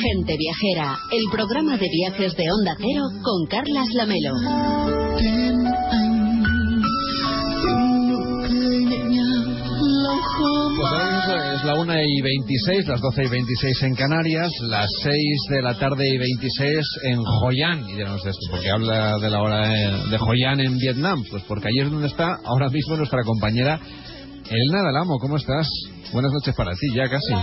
Gente Viajera, el programa de viajes de Onda Cero con Carlas Lamelo. Pues ahora mismo es la 1 y 26, las 12 y 26 en Canarias, las 6 de la tarde y 26 en Hoi An. Y dirán ustedes, ¿por qué habla de la hora de, Hoi en Vietnam? Pues porque allí es donde está ahora mismo nuestra compañera Elena Dalamo. ¿Cómo estás? Buenas noches para ti, ya casi.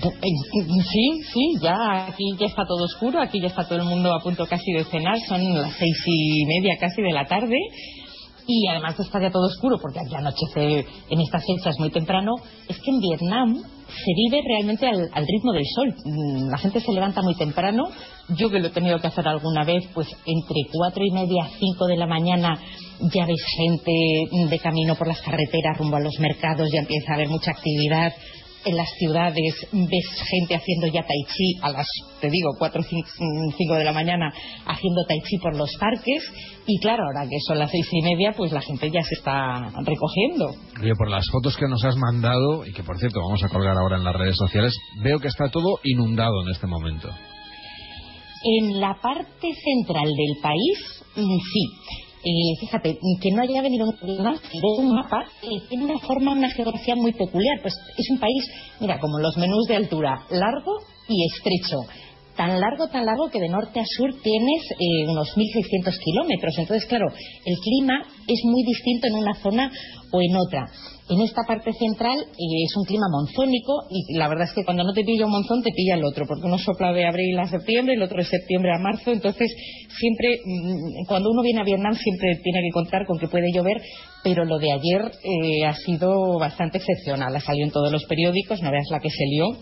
Sí, sí, ya aquí ya está todo oscuro, aquí ya está todo el mundo a punto casi de cenar, son las seis y media casi de la tarde y además está ya todo oscuro porque aquí anochece en estas fechas muy temprano, es que en Vietnam se vive realmente al, ritmo del sol. Mm, La gente se levanta muy temprano, yo que lo he tenido que hacer alguna vez, pues entre cuatro y media, cinco de la mañana ya ves gente de camino por las carreteras rumbo a los mercados, ya empieza a haber mucha actividad en las ciudades ves gente haciendo ya tai chi a las, te digo, 4 o 5 de la mañana haciendo tai chi por los parques y claro, ahora que son las seis y media pues la gente ya se está recogiendo. Oye, por las fotos que nos has mandado, y que por cierto vamos a colgar ahora en las redes sociales, veo que está todo inundado en este momento. En la parte central del país, mm, sí. Eh, fíjate, que no haya venido un un mapa, eh, tiene una forma, una geografía muy peculiar. Pues es un país, mira, como los menús de altura, largo y estrecho. Tan largo, tan largo que de norte a sur tienes eh, unos 1.600 kilómetros. Entonces, claro, el clima es muy distinto en una zona o en otra. En esta parte central eh, es un clima monzónico y la verdad es que cuando no te pilla un monzón te pilla el otro, porque uno sopla de abril a septiembre, el otro de septiembre a marzo, entonces siempre, mm, cuando uno viene a Vietnam siempre tiene que contar con que puede llover, pero lo de ayer eh, ha sido bastante excepcional, ha salido en todos los periódicos, no veas la que se lió,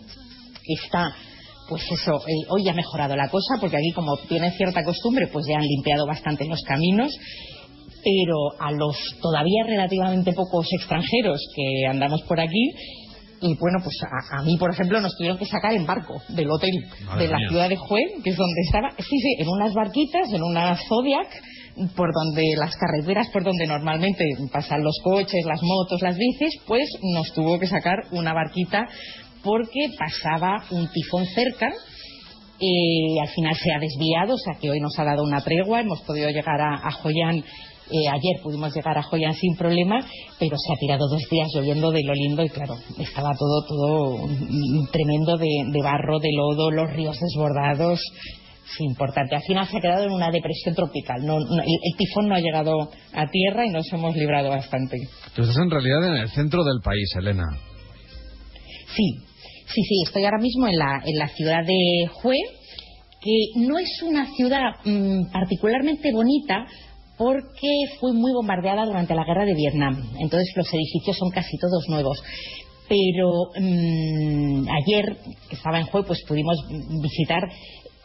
está pues eso, eh, hoy ha mejorado la cosa porque aquí como tienen cierta costumbre pues ya han limpiado bastante los caminos pero a los todavía relativamente pocos extranjeros que andamos por aquí y bueno, pues a, a mí, por ejemplo, nos tuvieron que sacar en barco del hotel Madre de la mía. ciudad de Hue, que es donde estaba, sí, sí, en unas barquitas, en una Zodiac, por donde las carreteras por donde normalmente pasan los coches, las motos, las bicis, pues nos tuvo que sacar una barquita porque pasaba un tifón cerca eh, al final se ha desviado, o sea que hoy nos ha dado una tregua, hemos podido llegar a, a An, eh, ayer pudimos llegar a Hoi An sin problema, pero se ha tirado dos días lloviendo de lo lindo y claro, estaba todo, todo tremendo de, de barro, de lodo, los ríos desbordados. Es importante. Al final se ha quedado en una depresión tropical. No, no- el, el tifón no ha llegado a tierra y nos hemos librado bastante. Tú estás en realidad en el centro del país, Elena. Sí, sí, sí, estoy ahora mismo en la, en la ciudad de Hue, que no es una ciudad mm, particularmente bonita porque fue muy bombardeada durante la guerra de Vietnam. Entonces los edificios son casi todos nuevos. Pero mm, ayer, que estaba en Hue, pues pudimos visitar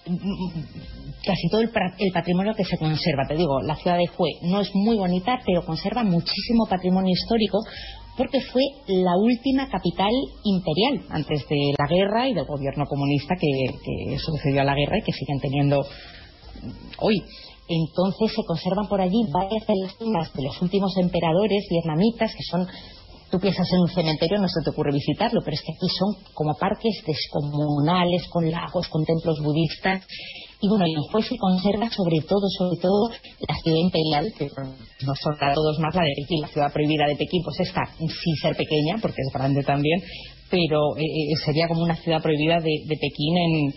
mm, casi todo el, patrimonio que se conserva. Te digo, la ciudad de Hue no es muy bonita, pero conserva muchísimo patrimonio histórico porque fue la última capital imperial antes de la guerra y del gobierno comunista que, sucedió a la guerra y que siguen teniendo hoy. Entonces se conservan por allí varias de las tumbas de los últimos emperadores vietnamitas que son Tú piensas en un cementerio, no se te ocurre visitarlo, pero es que aquí son como parques descomunales, con lagos, con templos budistas. Y bueno, en Hue se conserva sobre todo, sobre todo, la ciudad imperial, que nos sonará a todos más la de Pekín, la ciudad prohibida de Pekín, pues esta, sin ser pequeña, porque es grande también, pero eh, eh, sería como una ciudad prohibida de, Pekín en,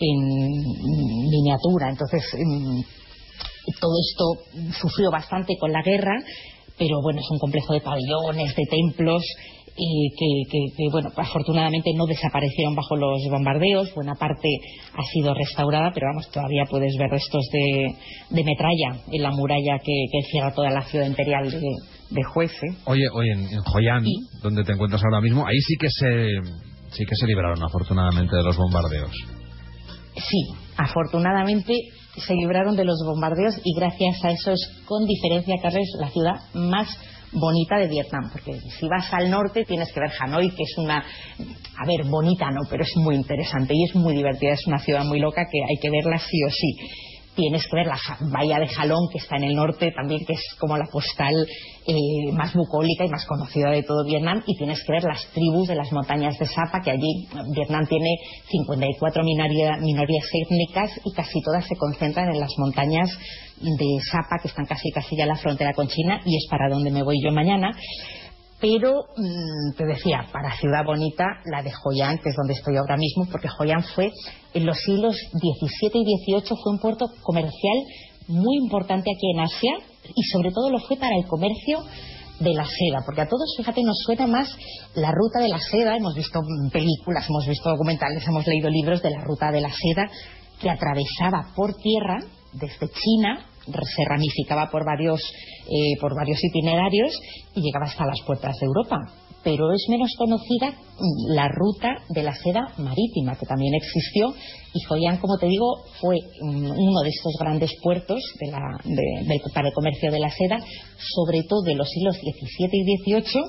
en miniatura. Entonces, todo esto sufrió bastante con la guerra, pero bueno, es un complejo de pabellones, de templos, eh, que, que- que, bueno, afortunadamente no desaparecieron bajo los bombardeos, buena parte ha sido restaurada, pero vamos, todavía puedes ver restos de, de metralla en la muralla que, que cierra toda la ciudad imperial de, de. Oye, oye, en, en Sí. donde te encuentras ahora mismo, ahí sí que se sí que se libraron afortunadamente de los bombardeos. Sí, afortunadamente se libraron de los bombardeos y gracias a eso es con diferencia, Carles, la ciudad más bonita de Vietnam, porque si vas al norte tienes que ver Hanoi, que es una, a ver, bonita no, pero es muy interesante y es muy divertida, es una ciudad muy loca que hay que verla sí o sí. Tienes que ver la bahía de Jalón, que está en el norte también, que es como la postal eh, más bucólica y más conocida de todo Vietnam, y tienes que ver las tribus de las montañas de Sapa, que allí Vietnam tiene 54 minorías étnicas y casi todas se concentran en las montañas de Sapa, que están casi casi ya en la frontera con China, y es para donde me voy yo mañana pero mm, te decía, para ciudad bonita, la de Joyán, que es donde estoy ahora mismo, porque Joyán fue, en los siglos XVII y XVIII, fue un puerto comercial muy importante aquí en Asia y sobre todo lo fue para el comercio de la seda, porque a todos, fíjate, nos suena más la ruta de la seda, hemos visto películas, hemos visto documentales, hemos leído libros de la ruta de la seda que atravesaba por tierra desde China se ramificaba por varios, eh, por varios itinerarios y llegaba hasta las puertas de Europa. Pero es menos conocida la ruta de la seda marítima, que también existió, y Joyán, como te digo, fue mm, uno de estos grandes puertos para el comercio de la seda, sobre todo de los siglos XVII y XVIII,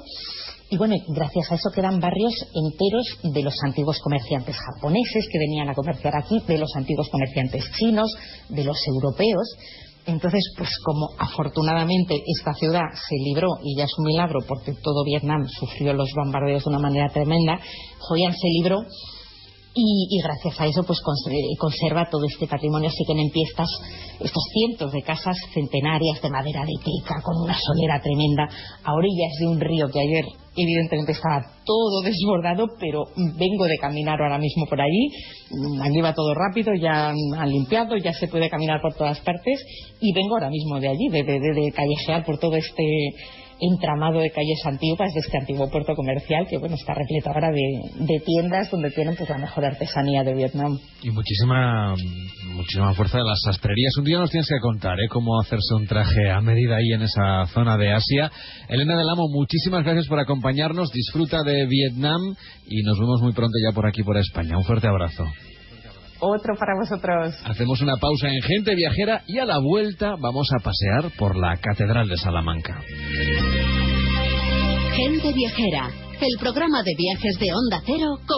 y bueno, gracias a eso quedan barrios enteros de los antiguos comerciantes japoneses que venían a comerciar aquí, de los antiguos comerciantes chinos, de los europeos. Entonces, pues como afortunadamente esta ciudad se libró, y ya es un milagro porque todo Vietnam sufrió los bombardeos de una manera tremenda, Hoi se libró y, gracias a eso pues conserva todo este patrimonio, así que en pie estos cientos de casas centenarias de madera de teca con una solera tremenda. A orillas de un río que ayer evidentemente estaba todo desbordado, pero vengo de caminar ahora mismo por allí, aquí va todo rápido, ya han limpiado, ya se puede caminar por todas partes. Y vengo ahora mismo de allí, de, de callejear por todo este entramado de calles antiguas de este antiguo puerto comercial que bueno está repleto ahora de, tiendas donde tienen pues la mejor artesanía de Vietnam. Y muchísima muchísima fuerza de las sastrerías. Un día nos tienes que contar ¿eh? cómo hacerse un traje a medida ahí en esa zona de Asia. Elena del Amo muchísimas gracias por acompañarnos. Disfruta de Vietnam y nos vemos muy pronto ya por aquí por España. Un fuerte abrazo otro para vosotros. Hacemos una pausa en Gente Viajera y a la vuelta vamos a pasear por la Catedral de Salamanca. Gente Viajera, el programa de viajes de Onda Cero con